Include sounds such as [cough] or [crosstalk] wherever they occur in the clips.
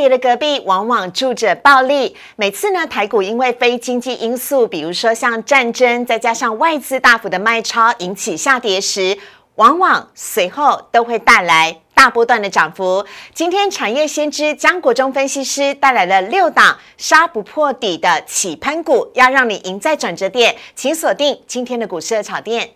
跌的隔壁往往住着暴利。每次呢，台股因为非经济因素，比如说像战争，再加上外资大幅的卖超引起下跌时，往往随后都会带来大波段的涨幅。今天产业先知江国忠分析师带来了六档杀不破底的起喷股，要让你赢在转折点，请锁定今天的股市的炒店。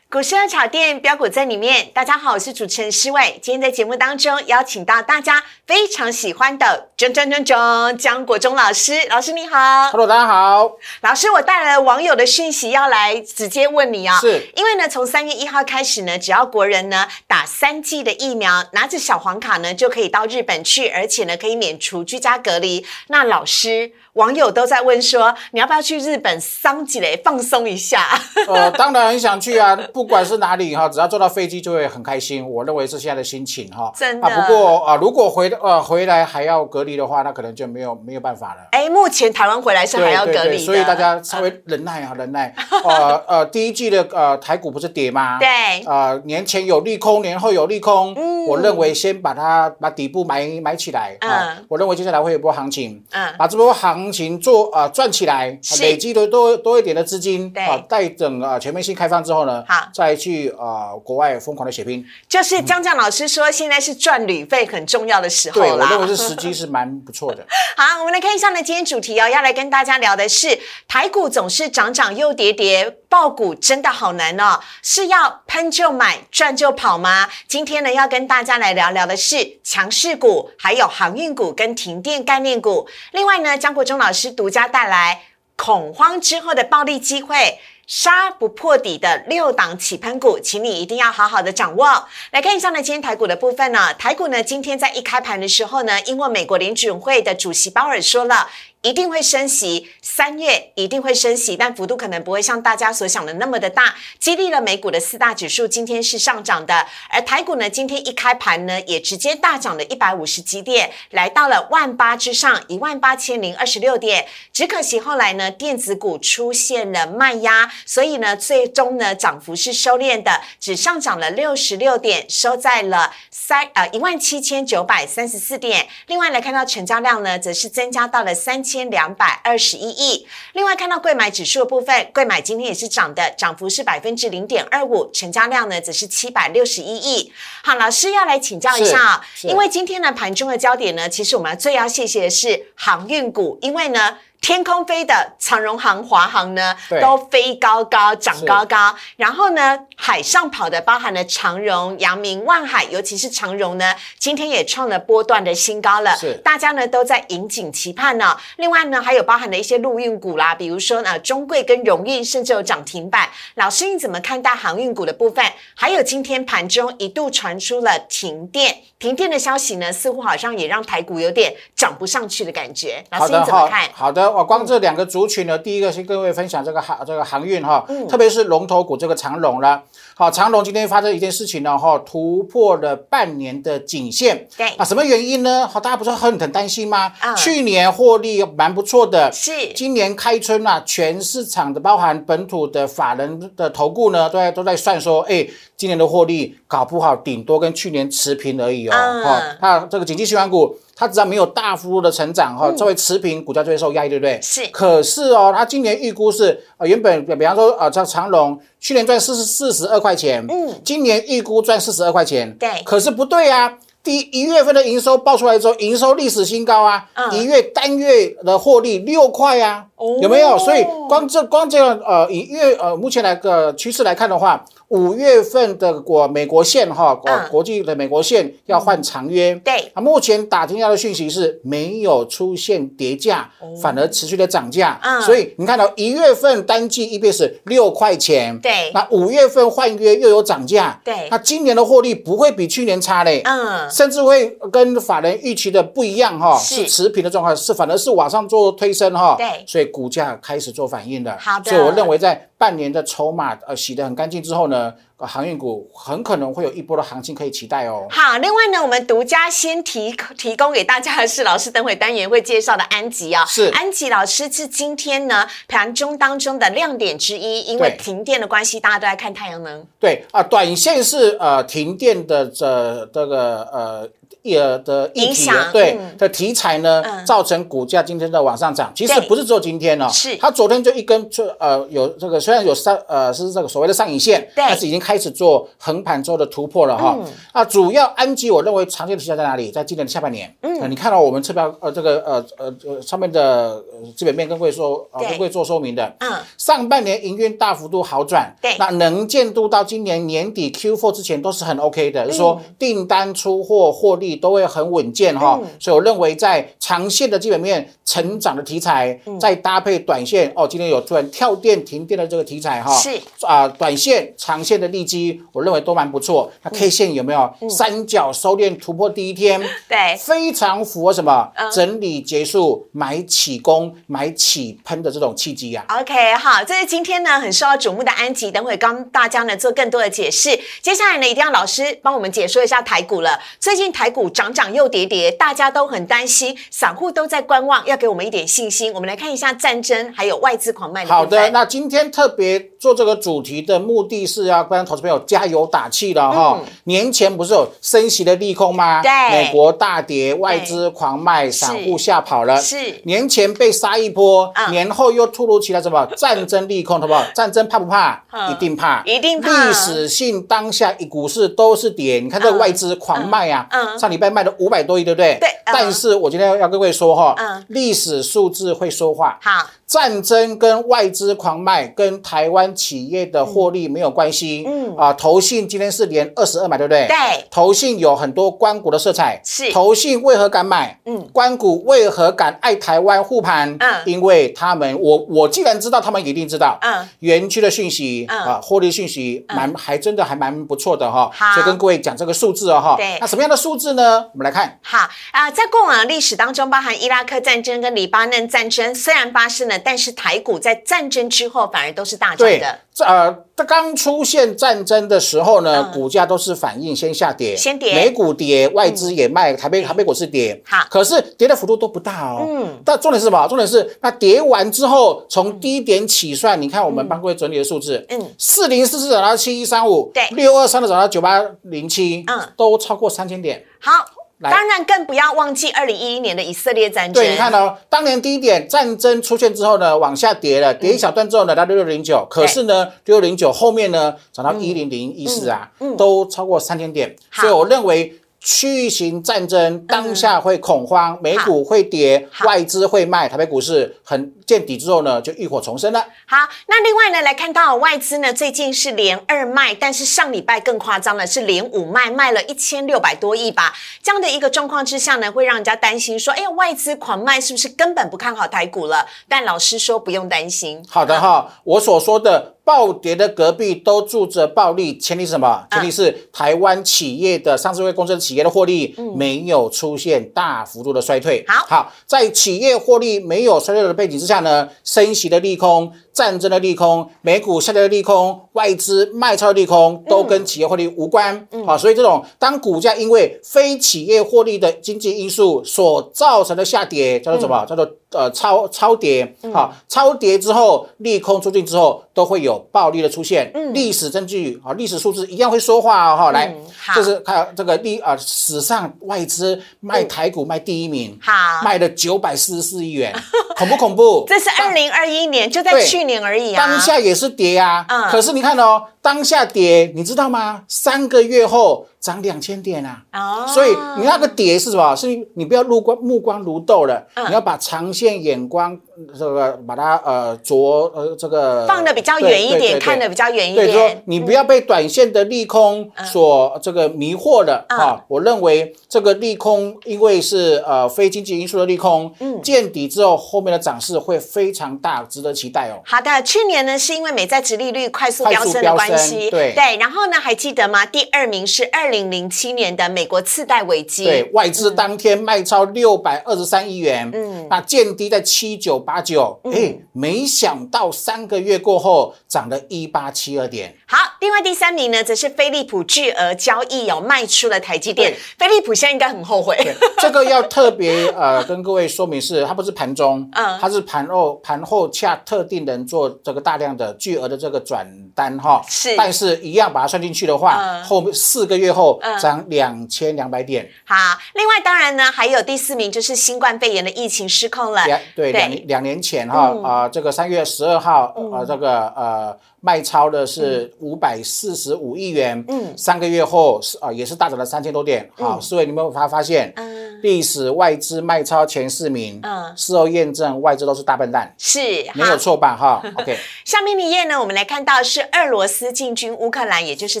股市的炒店标股在里面。大家好，我是主持人施伟。今天在节目当中邀请到大家非常喜欢的张张张张江国忠老师，老师你好。Hello，大家好。老师，我带来了网友的讯息要来直接问你啊、是因为呢，从三月一号开始呢，只要国人呢打三剂的疫苗，拿着小黄卡呢就可以到日本去，而且呢可以免除居家隔离。那老师，网友都在问说，你要不要去日本桑吉雷放松一下？呃，[laughs] 当然很想去啊，不管是哪里哈，只要坐到飞机就会很开心。我认为是现在的心情哈。真的啊，不过啊，如果回呃回来还要隔离的话，那可能就没有没有办法了。哎，目前台湾回来是还要隔离的，所以大家稍微忍耐啊，忍耐。呃呃，第一季的呃台股不是跌吗？[laughs] 对呃，年前有利空，年后有利空。嗯我认为先把它把底部买买起来啊、嗯我认为接下来会有波行情。嗯把这波行情做呃赚起来，是累积的多多一点的资金对啊，待等呃全面性开放之后呢，好再去呃国外疯狂的血拼。就是江江老师说，现在是赚旅费很重要的时候对，我啦。认为是时机是蛮不错的。[laughs] 好，我们来看一下呢，今天主题哦，要来跟大家聊的是台股总是涨涨又跌跌，爆股真的好难哦，是要喷就买，赚就跑吗？今天呢，要跟大家来聊聊的是强势股，还有航运股跟停电概念股。另外呢，江国忠老师独家带来恐慌之后的暴利机会。杀不破底的六档起喷股，请你一定要好好的掌握。来看一下呢，今天台股的部分呢，台股呢今天在一开盘的时候呢，因为美国联准会的主席鲍尔说了。一定会升息，三月一定会升息，但幅度可能不会像大家所想的那么的大，激励了美股的四大指数今天是上涨的，而台股呢今天一开盘呢也直接大涨了一百五十几点，来到了万八之上，一万八千零二十六点。只可惜后来呢电子股出现了卖压，所以呢最终呢涨幅是收敛的，只上涨了六十六点，收在了三呃一万七千九百三十四点。另外来看到成交量呢，则是增加到了三千两百二十一亿。另外看到贵买指数的部分，贵买今天也是涨的，涨幅是百分之零点二五，成交量呢则是七百六十一亿。好，老师要来请教一下啊，因为今天呢盘中的焦点呢，其实我们最要谢谢的是航运股，因为呢。天空飞的长荣航、华航呢，都飞高高，涨高高。然后呢，海上跑的包含了长荣、阳明、万海，尤其是长荣呢，今天也创了波段的新高了。是大家呢都在引颈期盼呢。另外呢，还有包含了一些陆运股啦，比如说呢，中贵跟荣运甚至有涨停板。老师，你怎么看待航运股的部分？还有今天盘中一度传出了停电，停电的消息呢，似乎好像也让台股有点涨不上去的感觉。老师，你怎么好看？好的，我光这两个族群呢，第一个先跟各位分享这个航这个航运哈，嗯特别是龙头股这个长龙啦。好，长龙今天发生一件事情呢，哈，突破了半年的颈线。对啊，什么原因呢？好，大家不是很很担心吗？嗯去年获利蛮不错的，是今年开春啊，全市场的包含本土的法人的投顾呢，都在都在算说，哎，今年的获利搞不好顶多跟去年持平而已哦。嗯哈、它这个景气循环股，它只要没有大幅度的成长哈，作为持平，股价就会受压抑，对不对？是可是哦，它今年预估是呃原本比方说呃像长隆去年赚四十四十二块钱，嗯，今年预估赚四十二块钱，对可是不对啊。第一一月份的营收报出来之后，营收历史新高啊！嗯一月单月的获利六块啊，哦有没有？所以光这光这样呃，以月呃目前来个趋势来看的话，五月份的国美国线哈，国嗯国际的美国线要换长约。对，啊，目前打听到的讯息是没有出现跌价，反而持续的涨价。哦嗯所以你看到一月份单季 EPS 六块钱，对那五月份换约又有涨价，对那今年的获利不会比去年差嘞。嗯，甚至会跟法人预期的不一样哈，是是持平的状况，是反而是往上做推升哈，对所以股价开始做反应了。好的所以我认为在半年的筹码呃洗得很干净之后呢，呃航运股很可能会有一波的行情可以期待哦。好，另外呢，我们独家先提提供给大家的是老师等会单元会介绍的安吉啊、是安吉老师是今天呢盘中当中的亮点之一，因为停电的关系，大家都在看太阳能。对啊，短线是呃停电的这这个呃。一呃的议题影响对、嗯的题材呢，嗯造成股价今天的往上涨。其实不是只有今天哦，是它昨天就一根就呃有这个虽然有上呃是这个所谓的上影线，对但是已经开始做横盘之后的突破了哈。嗯。啊，主要安吉我认为长线的题材在哪里？在今年的下半年。嗯、你看到我们车标呃这个呃呃呃上面的呃基本面跟各位说啊、对。跟各位做说明的。嗯，上半年营运大幅度好转，对那能见度到今年年底 Q4 之前都是很 OK 的，就是说订单出货获利都会很稳健哈、嗯。所以我认为在长线的基本面成长的题材，再搭配短线哦，今天有突然跳电停电的这个题材哈，是。啊、短线、长线的利基，我认为都蛮不错。那 K 线有没有、三角收敛突破第一天？对，非常符合什么、嗯整理结束买起攻买起喷的这种契机啊。OK，好，这是今天呢很受到瞩目的安吉，等会帮大家呢做更多的解释。接下来呢，一定要老师帮我们解说一下台股了。最近台股涨涨又跌跌，大家都很担心，散户都在观望，要给我们一点信心。我们来看一下战争还有外资狂卖好的，那今天特别做这个主题的目的是要帮投资朋友加油打气了哈、年前不是有升息的利空吗？嗯对。美国大跌，外资狂卖，散户吓跑了。是。年前被杀一波，嗯。年后又突如其来什么？[laughs] 战争利空，好不好？战争怕不怕？嗯。一定怕，一定怕。历史性当下一股市都是跌，你看这个外资狂卖啊，上礼拜卖了五百多亿，对不对？对嗯。但是我今天要要跟各位说哈嗯，历史数字会说话。好，战争跟外资狂卖跟台湾企业的获利没有关系。嗯啊，投信今天是连二十二买，对不对？对投信有很多关股的色彩。是投信为何敢买？嗯关股为何敢爱台湾护盘？嗯因为他们，我我既然知道，他们一定知道。嗯，园区的讯息嗯啊，获利讯息蛮还真的还蛮不错的哈好，所以跟各位讲这个数字哦哈对。那什么样的数字呢？我们来看。好啊、在过往的历史当中，包含伊拉克战争跟黎巴嫩战争，虽然发生了，但是台股在战争之后反而都是大涨对的。，这呃，这刚出现战争的时候呢，嗯。股价都是反应先下跌，先跌。嗯美股跌，外资也卖，台北台北股市跌，好。可是跌的幅度都不大哦。嗯，但重点是什么？重点是那跌完之后，从低点起算，你看我们帮各位整理的数字，嗯。四零四四涨到七一三五，对。六二三的涨到九八零七，嗯。都超过三千点。好，来当然更不要忘记二零一一年的以色列战争。对，你看哦，当年低点战争出现之后呢，往下跌了，跌一小段之后呢，到六六零九，可是呢，六六零九后面呢，涨到一零零一四啊，都超过三千点，所以我认为。区域型战争当下会恐慌，美股会跌，外资会卖，台北股市很见底之后呢，就浴火重生了。好，那另外呢，来看到外资呢，最近是连二卖，但是上礼拜更夸张了，是连五卖，卖了一千六百多亿吧。这样的一个状况之下呢，会让人家担心说，哎呀，外资狂卖是不是根本不看好台股了？但老师说不用担心。好的哈，我所说的暴跌的隔壁都住着暴利，前提是什么？前提是台湾企业的上市会公司的企业的获利没有出现大幅度的衰退。好好，在企业获利没有衰退的背景之下呢，升息的利空、战争的利空、美股下跌的利空、外资卖超的利空，都跟企业获利无关。好，所以这种当股价因为非企业获利的经济因素所造成的下跌，叫做什么？叫做呃超超跌。好，超跌之后，利空出尽之后，都会有暴利的出现。嗯历史证据啊，历史数字一样会说话哦。哈，来这是看这个历啊，史上外资卖台股卖第一名，好卖了九百四十四亿元，[laughs] 恐不恐怖？这是二零二一年，就在去年而已啊。当下也是跌啊，嗯可是你看哦，当下跌，你知道吗？三个月后，涨两千点啊。哦，所以你那个跌是什么？是你不要目光目光如豆了，嗯你要把长线眼光这个把它呃着呃这个放的比较远一点，看的比较远一点对，说。你不要被短线的利空所这个迷惑了嗯啊！我认为这个利空因为是呃非经济因素的利空，嗯见底之后后面的涨势会非常大，值得期待哦。好的，去年呢是因为美债殖利率快速快飙升的关系，对对，然后呢还记得吗？第二名是二零零七年的美国次贷危机，对外资当天卖超六百二十三亿元，嗯。那见低在七九八九，哎，没想到三个月过后涨了一八七二点，好，另外第三名呢，则是飞利浦巨额交易有卖出了台积电。对，飞利浦现在应该很后悔。对，这个要特别呃跟各位说明是，它不是盘中，嗯。它是盘后盘后恰特定人做这个大量的巨额的这个转单哈，是。但是一样把它算进去的话，嗯。后面四个月后嗯。涨两千两百点，好，另外当然呢，还有第四名就是新冠肺炎的疫情失控了，两对两年两年前哈嗯。啊、这个三月十二号呃这个呃卖超的是五百四十五亿元，嗯。三个月后是啊、也是大涨了三千多点，好，四位你们有发发现，嗯，历史外资卖超前四名，嗯。事后验证外资都是大笨蛋，是没有。错吧？哈，[laughs] OK，下面一页呢，我们来看到是俄罗斯进军乌克兰，也就是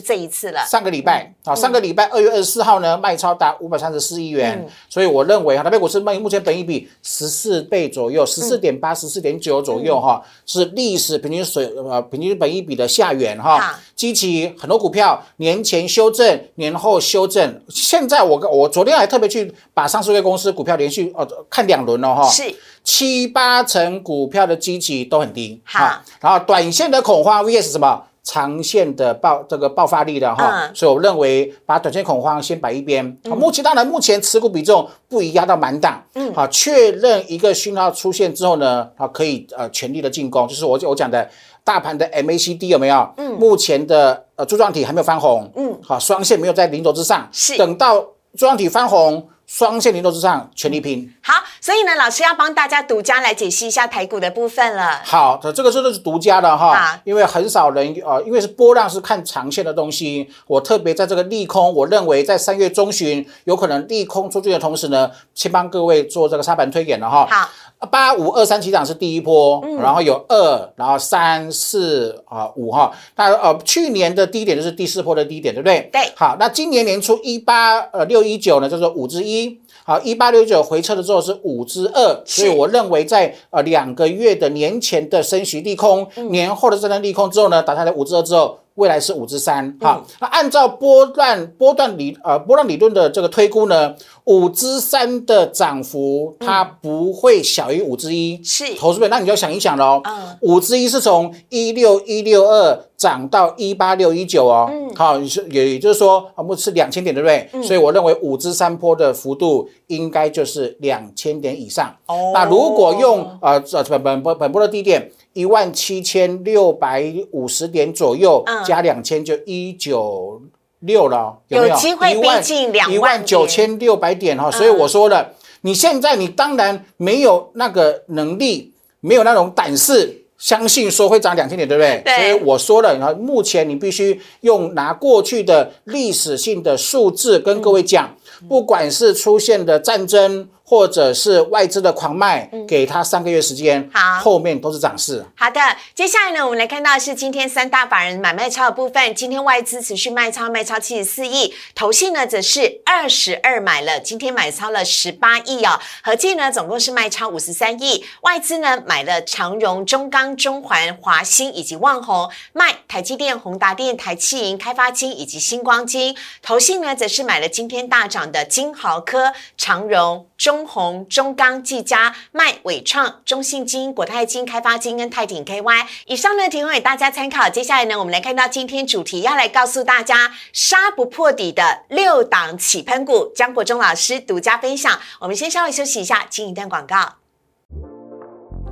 这一次了。上个礼拜啊，上个礼拜二月二十四号呢，卖超达五百三十四亿元，嗯。所以我认为哈，台北股市目目前本益比十四倍左右，十四点八、十四点九左右哈，是历史平均水呃平均本益比的下缘好。哈。激起很多股票年前修正，年后修正，现在我我昨天还特别去把上市公司股票连续呃看两轮了哈，是。七八成股票的基期都很低，好。哈。然后短线的恐慌 VS 什么？长线的爆这个爆发力的哈，嗯。所以我认为把短线恐慌先摆一边。好，目前当然目前持股比重不宜压到满档，嗯，好，确认一个讯号出现之后呢，好可以呃全力的进攻，就是我我讲的大盘的 MACD 有没有？嗯，目前的呃柱状体还没有翻红，嗯，好，双线没有在零轴之上，是。等到柱状体翻红，双线零头之上全力拼。好，所以呢，老师要帮大家独家来解析一下台股的部分了。好的，这个真的是独家的哈，因为很少人呃，因为是波浪是看长线的东西，我特别在这个利空，我认为在三月中旬有可能利空出去的同时呢，先帮各位做这个沙盘推演了哈。好，八五二三起涨是第一波，然后有二，然后三四啊五哈，那呃去年的低点就是第四波的低点，对不对？对好，那今年年初一八呃六一九呢，叫做五之一。好，一八六九回撤的时候是五之二，所以我认为在呃两个月的年前的升息利空，年后的这段利空之后呢，打下来五之二之后，未来是五之三。哈，那按照波段波段理呃波浪理论的这个推估呢，五之三的涨幅它不会小于五之一。是投资者，那你就要想一想喽。嗯五之一是从一六一六二涨到一八六一九哦。嗯好，你是也也就是说，啊，不是两千点，对不对？所以我认为五之三波的幅度应该就是两千点以上。哦那如果用呃这本本本本波的低点一万七千六百五十点左右，嗯加两千就一九六了哦，有没有？有机会逼近2一万万九千六百点哈、所以我说了，你现在你当然没有那个能力，没有那种胆识。相信说会涨两千点，对不对？对所以我说了，然后目前你必须用拿过去的历史性的数字跟各位讲，不管是出现的战争，或者是外资的狂卖，给他三个月时间，好后面都是涨势。好的，接下来呢，我们来看到是今天三大法人买卖超的部分。今天外资持续卖超，卖超七十四亿，投信呢则是二十二买了，今天买超了十八亿哦，合计呢总共是卖超五十三亿。外资呢买了长荣、中钢、中环、华兴以及旺宏，卖台积电、宏达电、台气银、开发金以及星光金。投信呢则是买了今天大涨的金豪科、长荣、中宏、中钢、技嘉，卖伟创、中信金、国泰金、开发金跟泰鼎 KY。以上呢提供给大家参考。接下来呢，我们来看到今天主题要来告诉大家杀不破底的六档起喷股，江国忠老师独家分享。我们先稍微休息一下，进一段广告。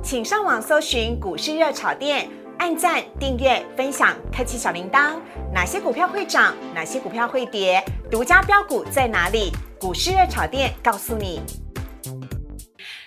请上网搜寻股市热炒店，按赞、订阅、分享，开启小铃铛。哪些股票会涨？哪些股票会跌？独家标股在哪里？股市热炒店告诉你。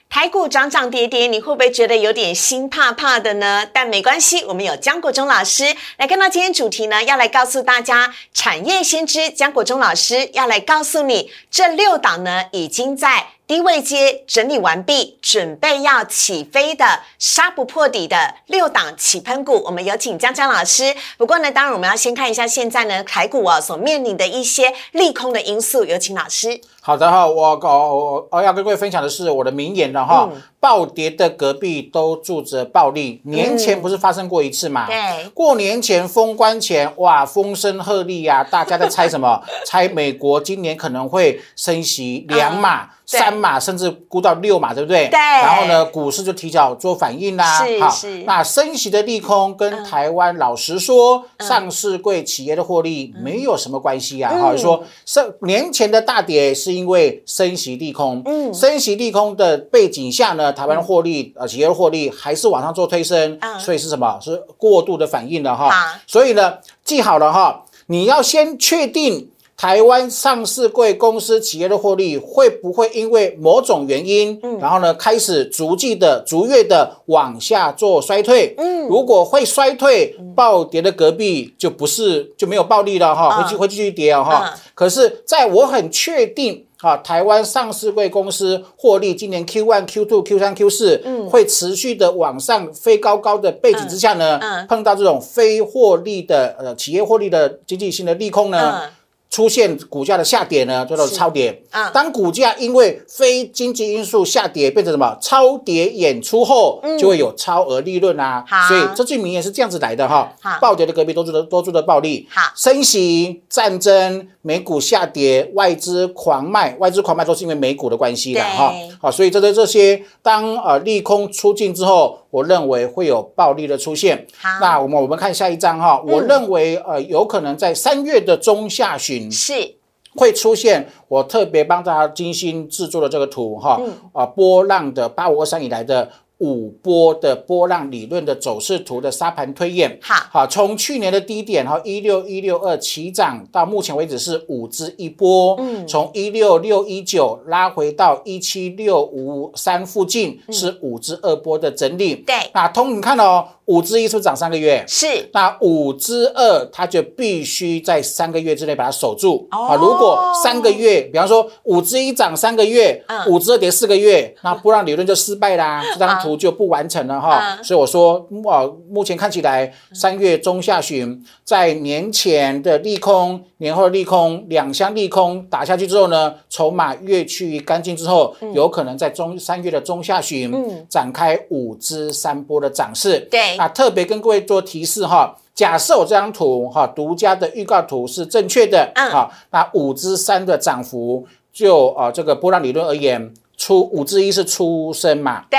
台股涨涨跌跌，你会不会觉得有点心怕怕的呢？但没关系，我们有江国忠老师来看到今天主题呢，要来告诉大家产业先知江国忠老师要来告诉你，这六档呢已经在。低位接整理完毕，准备要起飞的杀不破底的六档起喷股，我们有请江江老师。不过呢，当然我们要先看一下现在呢台股啊所面临的一些利空的因素，有请老师。好的哈，我我我要跟各位分享的是我的名言了哈。暴跌的隔壁都住着暴利，年前不是发生过一次嘛？对，过年前封关前，哇，风声鹤唳呀，大家在猜什么？[laughs] 猜美国今年可能会升息两码、三码，甚至估到六码，对不对？对。然后呢，股市就提早做反应啦。是是。那升息的利空跟台湾老实说，上市贵企业的获利没有什么关系啊。哈，说升年前的大跌是因为升息利空。嗯。升息利空的背景下呢？台湾的获利，呃，企业的获利还是往上做推升，所以是什么？是过度的反应了哈。所以呢，记好了哈，你要先确定台湾上市贵公司企业的获利会不会因为某种原因，然后呢，开始逐季的、逐月的往下做衰退。嗯，如果会衰退，暴跌的隔壁就不是就没有暴利了哈，会继会继续跌啊哈。可是，在我很确定。啊，台湾上市贵公司获利今年 Q one、Q two、Q 三、Q 四，嗯，会持续的往上飞高高的背景之下呢，碰到这种非获利的呃企业获利的经济性的利空呢。出现股价的下跌呢，叫做超跌。啊，当股价因为非经济因素下跌，变成什么超跌演出后，就会有超额利润啊。所以这句名言是这样子来的哈。暴跌的隔壁多做的多做的暴利。好，升息、战争、美股下跌、外资狂卖，外资狂卖都是因为美股的关系的哈。好，所以这些这些，当呃利空出尽之后。我认为会有暴利的出现。好，那我们我们看下一张哈。我认为呃，有可能在三月的中下旬是会出现。我特别帮大家精心制作的这个图哈，啊，波浪的八五二三以来的。五波的波浪理论的走势图的沙盘推演，好，好，从去年的低点哈一六一六二起涨到目前为止是五只一波，嗯，从一六六一九拉回到一七六五三附近是五只二波的整理，对，那通你看哦，五支一是不是涨三个月？是，那五支二它就必须在三个月之内把它守住，啊，如果三个月，比方说五支一涨三个月，五支二跌四个月，那波浪理论就失败啦，这张图。就不完成了哈，所以我说，啊，目前看起来三月中下旬，在年前的利空、年后的利空两相利空打下去之后呢，筹码越去干净之后，有可能在中三月的中下旬展开五支三波的涨势。对，啊，特别跟各位做提示哈，假设我这张图哈，独家的预告图是正确的，啊，那五之三的涨幅就啊这个波浪理论而言，出五之一是出生嘛？对。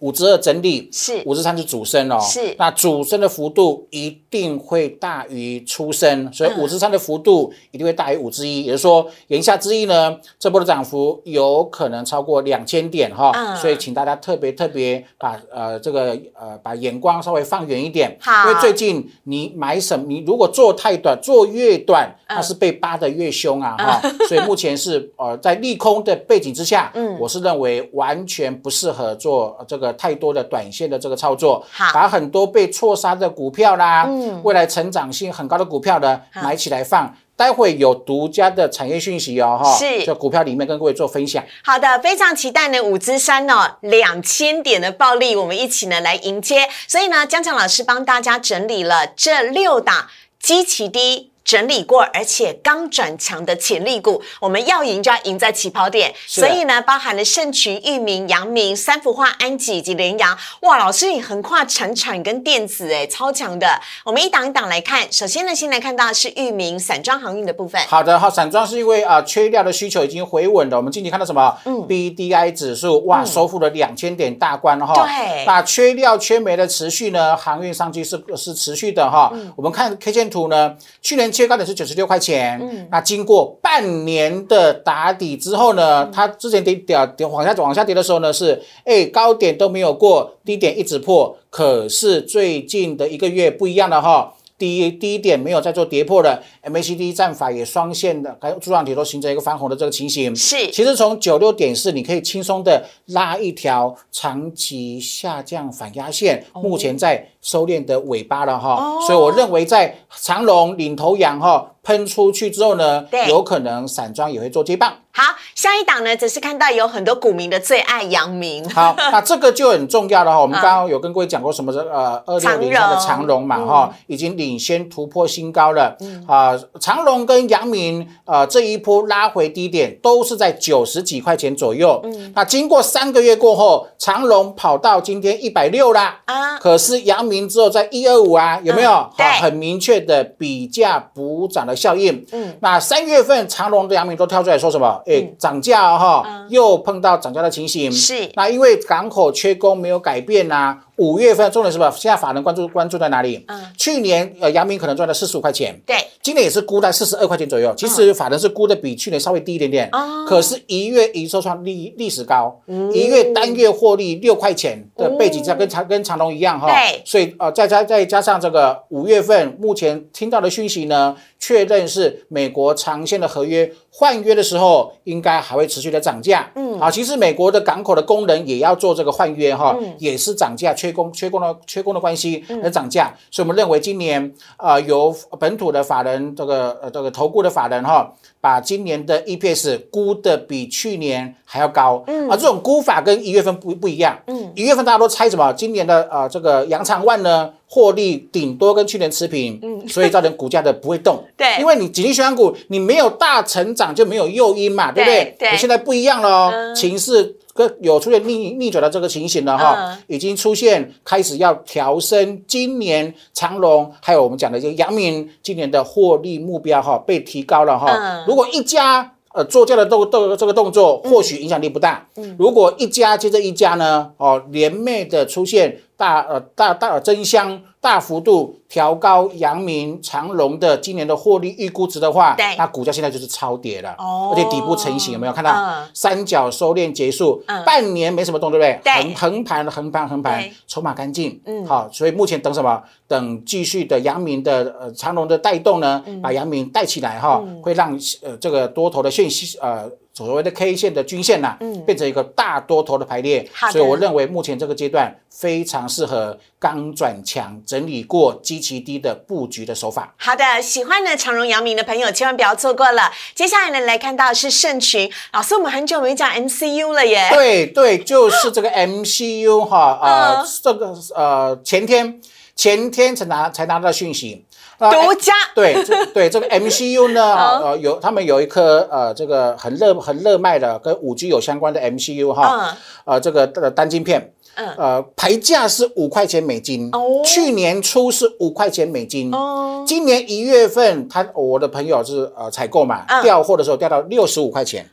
五之二整理是五之三是主升哦，是那主升的幅度一定会大于出生，所以五之三的幅度一定会大于五之一，也就是说言下之意呢，这波的涨幅有可能超过两千点哈，所以请大家特别特别把呃这个呃把眼光稍微放远一点，因为最近你买什你如果做太短，做越短，它是被扒的越凶啊哈，所以目前是呃在利空的背景之下，嗯，我是认为完全不适合做这个。太多的短线的这个操作，把很多被错杀的股票啦，嗯，未来成长性很高的股票呢，买起来放，待会有独家的产业讯息哦，哈，是，就股票里面跟各位做分享。好的，非常期待呢，五之三哦，两千点的暴利，我们一起呢来迎接。所以呢，江强老师帮大家整理了这六档基期低。整理过，而且刚转强的潜力股，我们要赢就要赢在起跑点。所以呢，包含了盛群、域名、阳明、三幅画、安吉以及联阳。哇，老师你横跨产产跟电子，哎，超强的。我们一档一档来看。首先呢，先来看到是域名散装航运的部分。好的，好，散装是因为啊，缺料的需求已经回稳了。我们近期看到什么？嗯，B D I 指数哇，收复了两千点大关哈。对。那缺料缺煤的持续呢，航运上去是是持续的哈。嗯。我们看 K 线图呢，去年。最高点是九十六块钱，嗯，那经过半年的打底之后呢，它之前跌跌跌往下往下跌的时候呢，是哎高点都没有过，低点一直破，可是最近的一个月不一样了哈。低低点没有再做跌破了，MACD 战法也双线的，还有柱状体都形成一个翻红的这个情形。是。其实从九六点四，你可以轻松的拉一条长期下降反压线，目前在收敛的尾巴了哈，哦所以我认为在长龙领头羊哈喷出去之后呢，有可能散装也会做接棒。好，下一档呢，只是看到有很多股民的最爱阳明，好，[laughs] 那这个就很重要了哈。我们刚刚有跟各位讲过什么？呃，二六零三的长荣嘛哈，已经领先突破新高了。啊，长荣跟阳明呃这一波拉回低点都是在九十几块钱左右。那经过三个月过后，长荣跑到今天一百六啦。啊，可是阳明之后在一二五啊，有没有？嗯对好很明确的比价补涨的效应。嗯，那三月份长隆的阳明都跳出来说什么？哎，涨价哦哈，又碰到涨价的情形。是那因为港口缺工没有改变呐、五月份重点是什么？现在法人关注关注在哪里？嗯，去年呃阳明可能赚了四十五块钱，对，今年也是估在四十二块钱左右。其实法人是估的比去年稍微低一点点，哦可是一月营收创历历史高，一月单月获利六块钱的背景下跟长跟长隆一样哈。对所以呃再加再加上这个五月份目前听到的讯息呢，确认是美国长线的合约换约的时候，应该还会持续的涨价。嗯，好，其实美国的港口的工人也要做这个换约哈，也是涨价，缺工缺工的缺工的关系而涨价，所以我们认为今年啊由本土的法人这个呃这个投顾的法人哈。把今年的 EPS 估的比去年还要高，嗯。啊，这种估法跟一月份不不一样，嗯，一月份大家都猜什么？今年的呃这个扬长万呢，获利顶多跟去年持平，嗯，[laughs] 所以造成股价的不会动，对。因为你紧急循环股你没有大成长就没有诱因嘛，对不对？你现在不一样了哦，情势。跟有出现逆逆转的这个情形了哈，嗯已经出现开始要调升今年长隆还有我们讲的这个阳明今年的获利目标哈被提高了哈。嗯如果一家呃做这样的动动这个动作，或许影响力不大。如果一家接着一家呢，哦连袂的出现大呃大大增香大幅度调高阳明长隆的今年的获利预估值的话，那股价现在就是超跌了，哦。而且底部成型，有没有看到？嗯。三角收敛结束，嗯。半年没什么动，对不对？对。横横盘横盘横盘对，筹码干净，嗯。好，所以目前等什么？等继续的阳明的呃长隆的带动呢，嗯。把阳明带起来哈，会让呃这个多头的线呃所谓的 K 线的均线呐、嗯变成一个大多头的排列嗯好的，所以我认为目前这个阶段非常适合刚转强、整理过基期低的布局的手法。好的，喜欢呢长荣、阳明的朋友千万不要错过了。接下来呢，来看到是盛群老师，我们很久没讲 MCU 了耶。对对，就是这个 MCU 哈，呃，嗯这个呃前天前天才拿才拿到讯息，呃独家。对这对这个 MCU 呢，呃有他们有一颗呃这个很热很热卖的跟五 G 有相关的 MCU 哈，呃这个呃单晶片。嗯。呃，牌价是五块钱美金，哦。去年初是五块钱美金，哦，今年一月份，他我的朋友是呃采购嘛，嗯。调货的时候调到六十五块钱，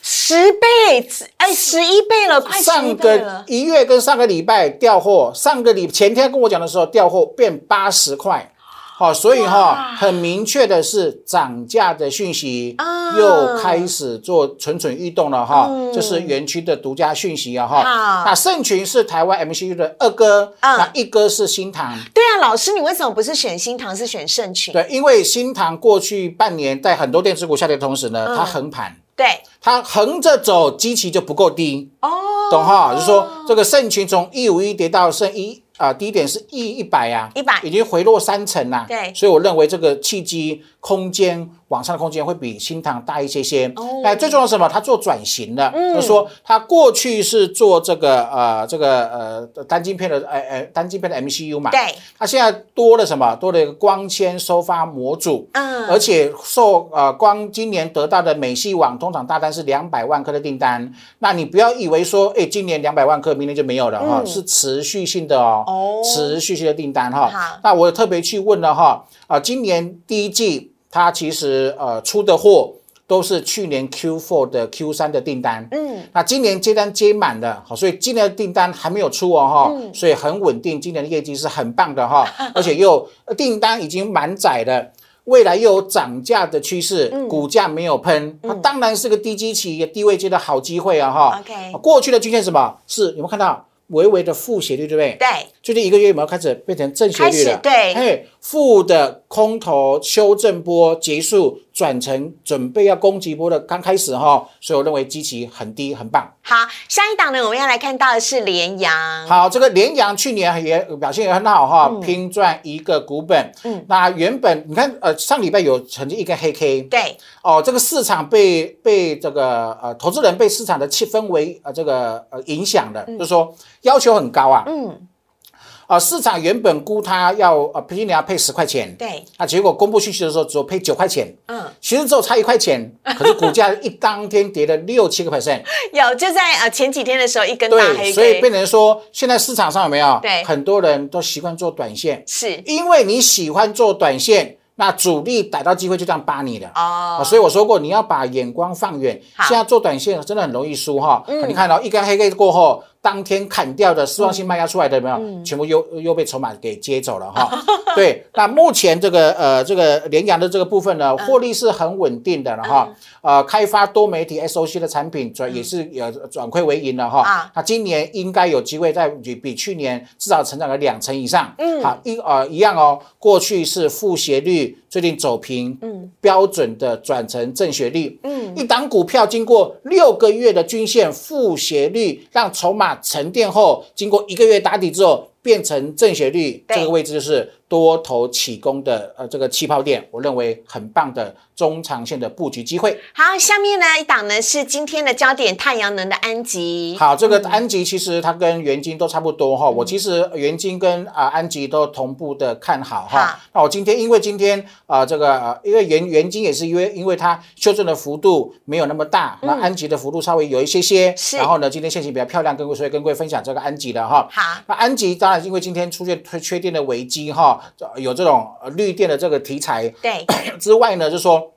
十倍，哎，十一倍了，上个。一月跟上个礼拜调货，上个礼前天跟我讲的时候调货变八十块，好、所以哈、很明确的是涨价的讯息啊又开始做蠢蠢欲动了哈，这是园区的独家讯息啊哈好。那盛群是台湾 MCU 的二哥，嗯那一哥是新塘。对啊，老师，你为什么不是选新塘，是选盛群？对，因为新塘过去半年在很多电子股下跌的同时呢，它横盘，对，它横着走，基期就不够低。哦，懂哈？就是说这个盛群从一五一跌到剩一啊、低点是一一百啊，一百。已经回落三成啦、对。所以我认为这个契机空间往上的空间会比新塘大一些些。哦哎，最重要是什么？它做转型的，就是说它过去是做这个呃这个呃单晶片的呃呃单晶片的 MCU 嘛，对，它现在多了什么？多了一个光纤收发模组。嗯，而且受呃光今年得到的美系网通常大单是两百万颗的订单，那你不要以为说，哎，今年两百万颗，明年就没有了哈、是持续性的哦，持续性的订单哈。好那我特别去问了哈，啊、今年第一季它其实呃出的货都是去年 Q4 的 Q3 的订单，嗯，那今年接单接满了，好，所以今年的订单还没有出哦，哈、嗯所以很稳定，今年的业绩是很棒的哈，[laughs] 而且又呃订单已经满载了。未来又有涨价的趋势，嗯股价没有喷，它当然是个低基期、低位接的好机会啊！哈 OK 过去的均线是什么？是有没有看到微微的负斜率，对不对？对，最近一个月有没有开始变成正斜率了？对嘿，负的空头修正波结束，转成准备要攻击波的刚开始哈，所以我认为基期很低，很棒。好，下一档呢，我们要来看到的是联阳。好，这个联阳去年也表现也很好哈，拼赚一个股本。嗯，那原本你看，呃，上礼拜有曾经一个黑 K，对，哦，这个市场被被这个呃投资人被市场的气氛围呃这个呃影响的，就是说要求很高啊。嗯，啊，市场原本估它要呃平均你要配十块钱，对，那结果公布讯息的时候只有配九块钱，嗯，其实只有差一块钱，[laughs] 可是股价一当天跌了六七个 percent。有就在呃前几天的时候一根大黑所以变成说，现在市场上有没有？对很多人都习惯做短线，是因为你喜欢做短线，那主力逮到机会就这样扒你的。哦啊，所以我说过，你要把眼光放远。好现在做短线真的很容易输哈。你看到、一根黑 K 过后，当天砍掉的失望性卖压出来的有没有？全部又又被筹码给接走了哈。[laughs] 对，那目前这个呃这个联阳的这个部分呢，获利是很稳定的了哈。呃，开发多媒体 SOC 的产品转也是有转亏为盈了哈。啊那今年应该有机会在比比去年至少成长了两成以上。嗯，好一呃一样哦，过去是负斜率，最近走平，嗯，标准的转成正斜率。嗯，一档股票经过六个月的均线负斜率，让筹码沉淀后，经过一个月打底之后。变成正斜率对这个位置就是多头起攻的呃这个气泡点，我认为很棒的中长线的布局机会。好，下面呢一档呢是今天的焦点太阳能的安吉。好，这个安吉其实它跟元金都差不多哈。我其实元金跟啊、安吉都同步的看好好哈。那我今天因为今天啊、这个、呃、因为元元金也是因为因为它修正的幅度没有那么大，那安吉的幅度稍微有一些些。是然后呢，今天线型比较漂亮，跟各位所以跟各位分享这个安吉的哈。好，那安吉当然因为今天出现缺缺电的危机哈，有这种呃绿电的这个题材，对，之外呢，就说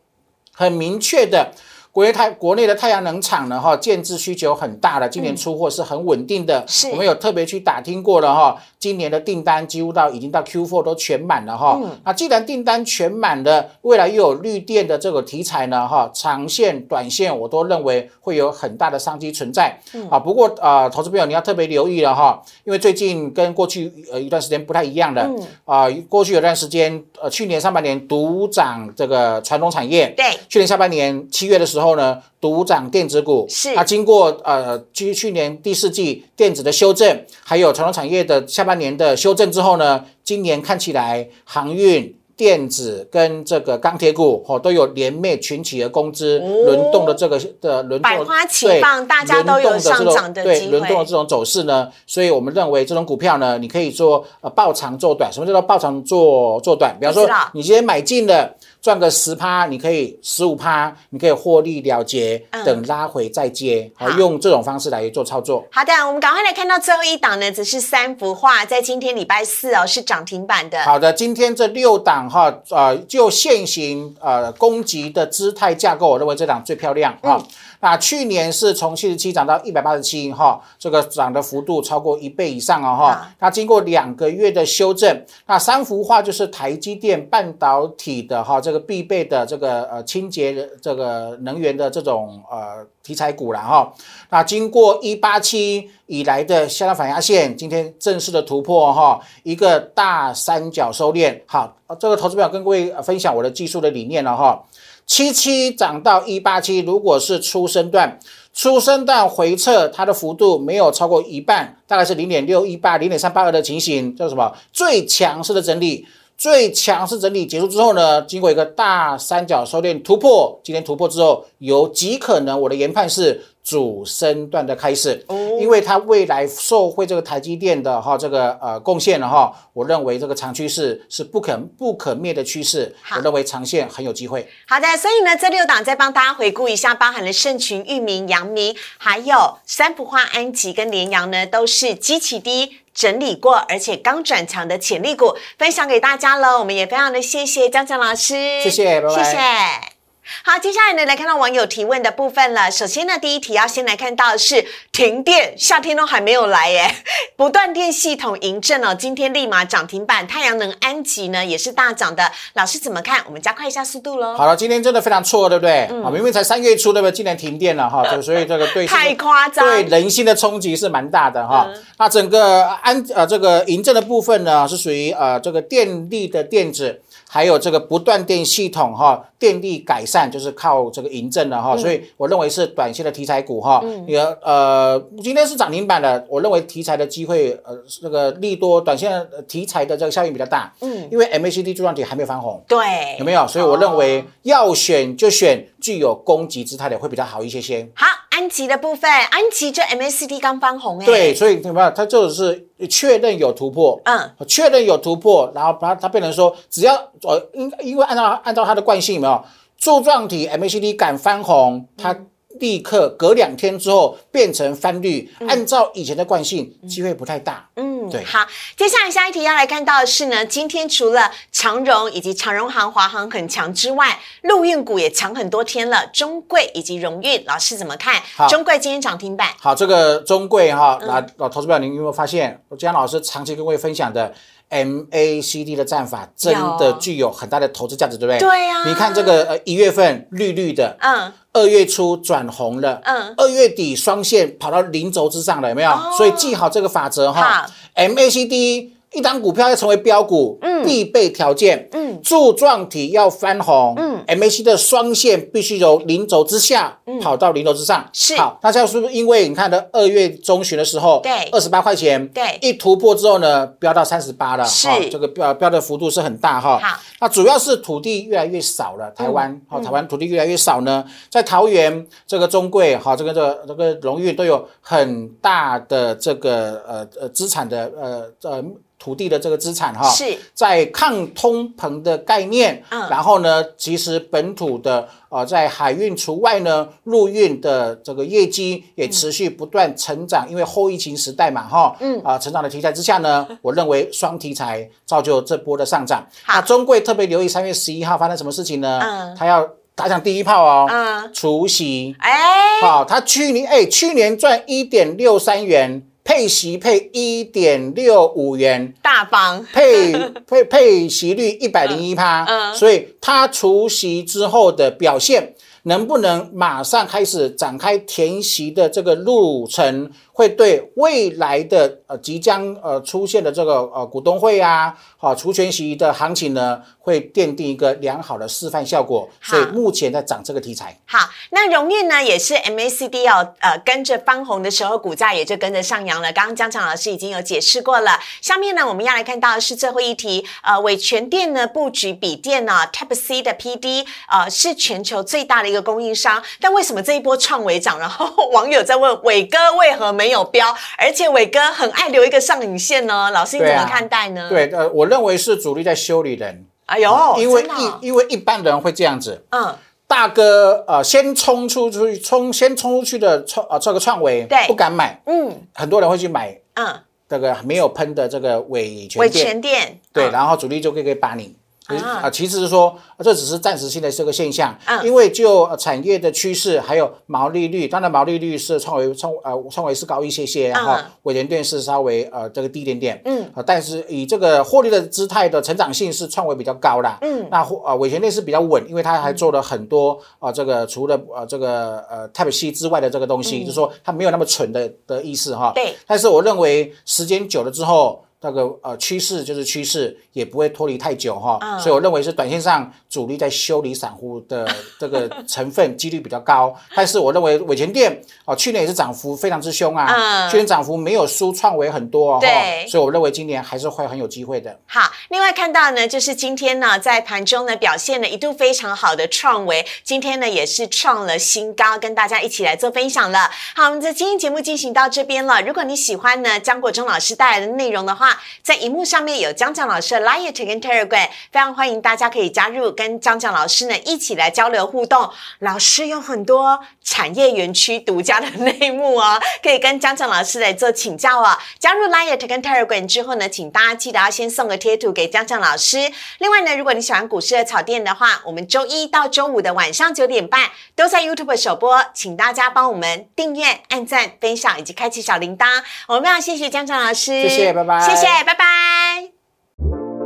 很明确的。国内太国内的太阳能厂呢，哈，建制需求很大的，今年出货是很稳定的。是我们有特别去打听过了哈，今年的订单几乎到已经到 Q4 都全满了哈。那既然订单全满了，未来又有绿电的这个题材呢，哈，长线、短线我都认为会有很大的商机存在。啊，不过啊，投资朋友你要特别留意了哈，因为最近跟过去呃一段时间不太一样的。啊，过去有段时间，呃，去年上半年独涨这个传统产业，对，去年下半年七月的时候呢，独涨电子股。是啊经过呃去去年第四季电子的修正，还有传统产业的下半年的修正之后呢，今年看起来航运。电子跟这个钢铁股哦都有联袂群起而攻之，轮动的这个的轮动百花齐对放大家都有上涨的对机会轮动的这种走势呢，所以我们认为这种股票呢，你可以做呃爆长做短。什么叫做爆长做做短？比方说你今天买进了。赚个十趴，你可以十五趴，你可以获利了结，嗯等拉回再接，好好用这种方式来做操作。好的，我们赶快来看到最后一档呢，只是三幅画，在今天礼拜四哦是涨停板的。好的，今天这六档哈，呃，就现行呃攻击的姿态架构，我认为这档最漂亮哈。那去年是从七十七涨到一百八十七哈，这个涨的幅度超过一倍以上哦哈。它经过两个月的修正，那三幅画就是台积电半导体的哈这个必备的这个呃清洁的这个能源的这种呃题材股了哈。那经过一八七以来的下拉反压线，今天正式的突破哈，一个大三角收敛。好，呃这个投资表跟各位呃分享我的技术的理念了哈。七七涨到一八七，如果是初生段，初生段回撤，它的幅度没有超过一半，大概是零点六一八、零点三八二的情形，叫什么？最强势的整理。最强势整理结束之后呢，经过一个大三角收敛突破，今天突破之后，有极可能我的研判是主升段的开始，因为它未来受惠这个台积电的哈这个呃贡献了哈，我认为这个长趋势是不可不可灭的趋势，我认为长线很有机会。好的，所以呢，这六档再帮大家回顾一下，包含了盛群、域名、阳明，还有三幅化、安吉跟联阳呢，都是基期低。整理过，而且刚转强的潜力股分享给大家了，我们也非常的谢谢江江老师，谢谢拜拜谢谢。好，接下来呢，来看到网友提问的部分了。首先呢，第一题要先来看到的是停电，夏天都还没有来耶，[laughs] 不断电系统迎阵哦，今天立马涨停板，太阳能安吉呢也是大涨的。老师怎么看？我们加快一下速度喽。好了，今天真的非常错，对不对？啊，明明才三月初，对不对？竟然停电了哈，就所以这个对太夸张，对人心的冲击是蛮大的哈。那整个安呃这个迎阵的部分呢，是属于呃这个电力的电子。还有这个不断电系统哈，电力改善就是靠这个银证的哈，所以我认为是短线的题材股哈。也呃，今天是涨停板的，我认为题材的机会呃，这个利多短线题材的这个效应比较大。嗯，因为 MACD 柱状体还没有翻红，对，有没有？所以我认为要选就选具有攻击姿态的会比较好一些些。好。安吉的部分，安吉就 MACD 刚翻红哎，对，所以怎么样？它就是确认有突破，嗯，确认有突破，然后它它变成说，只要呃，因因为按照按照它的惯性，有没有柱状体 MACD 敢翻红，它。立刻隔两天之后变成翻绿，按照以前的惯性，机会不太大。嗯，对。好，接下来下一题要来看到的是呢，今天除了长荣以及长荣航、华航很强之外，陆运股也强很多天了，中贵以及荣运，老师怎么看？中贵今天涨停板。好，这个中贵哈，那老投资表，您有没有发现，我江老师长期跟各位分享的 MACD 的战法，真的具有很大的投资价值，对不对？对呀。你看这个呃一月份绿绿的，嗯。二月初转红了，嗯，二月底双线跑到零轴之上了，有没有？所以记好这个法则哈，MACD。一档股票要成为标股，嗯，必备条件，嗯，柱状体要翻红，嗯，MAC 的双线必须由零轴之下跑到零轴之上，是。好。那这样是不是因为你看的二月中旬的时候，对，二十八块钱，对，一突破之后呢，飙到三十八了，是。这个飙飙的幅度是很大哈。好，那主要是土地越来越少了，台湾，好，台湾土地越来越少呢，在桃园这个中贵，好，这个这个这个荣誉都有很大的这个呃呃资产的呃呃。土地的这个资产哈，是。在抗通膨的概念，嗯，然后呢，其实本土的呃，在海运除外呢，陆运的这个业绩也持续不断成长，因为后疫情时代嘛，哈，嗯。啊，成长的题材之下呢，[laughs] 我认为双题材造就这波的上涨。那中贵特别留意三月十一号发生什么事情呢？嗯，他要打响第一炮哦，嗯，除夕，哎，好，他去年哎，去年赚一点六三元。配息配一点六五元，大方。配 [laughs] 配配息率一百零一趴，嗯，所以它除息之后的表现，能不能马上开始展开填息的这个路程？会对未来的呃即将呃出现的这个呃股东会啊，好除权息的行情呢，会奠定一个良好的示范效果。所以目前在涨这个题材。好，那荣运呢也是 MACD 哦呃跟着翻红的时候，股价也就跟着上扬了。刚刚江强老师已经有解释过了。下面呢我们要来看到的是最后一题，呃伟全电呢布局笔电呢 Type C 的 PD，呃是全球最大的一个供应商。但为什么这一波创伟涨？然后网友在问伟哥为何没？没有标，而且伟哥很爱留一个上影线呢。老师你怎么看待呢？对，呃，我认为是主力在修理人。哎呦，因为一因为一般人会这样子，嗯，大哥呃，先冲出出去，冲先冲出去的创呃这个创维，对，不敢买，嗯，很多人会去买，嗯，这个没有喷的这个伟全伟全店，对，然后主力就可以把你。啊，其实是说，这只是暂时性的这个现象，因为就产业的趋势，还有毛利率，当然毛利率是创维创呃创维是高一些些，然后伟联电是稍微呃这个低一点点，嗯，啊，但是以这个获利的姿态的成长性是创维比较高啦，嗯，那啊伟联电是比较稳，因为它还做了很多啊这个除了呃这个呃 Type C 之外的这个东西，就是说它没有那么蠢的的意思哈，对，但是我认为时间久了之后。那个呃趋势就是趋势，也不会脱离太久哈，所以我认为是短线上主力在修理散户的 [laughs] 这个成分几率比较高。但是我认为伟前店哦，去年也是涨幅非常之凶啊，去年涨幅没有输创维很多哦，对，所以我认为今年还是会很有机会的。好，另外看到呢，就是今天呢在盘中呢表现呢一度非常好的创维，今天呢也是创了新高，跟大家一起来做分享了。好，我们的今天节目进行到这边了。如果你喜欢呢江国忠老师带来的内容的话，话，在荧幕上面有江江老师的 Line 跟 Telegram，非常欢迎大家可以加入，跟江江老师呢一起来交流互动。老师有很多产业园区独家的内幕哦，可以跟江江老师来做请教哦。加入 Line 跟 Telegram 之后呢，请大家记得要先送个贴图给江江老师。另外呢，如果你喜欢股市的草店的话，我们周一到周五的晚上九点半都在 YouTube 首播，请大家帮我们订阅、按赞、分享以及开启小铃铛。我们要谢谢江江老师，谢谢拜拜谢谢拜拜。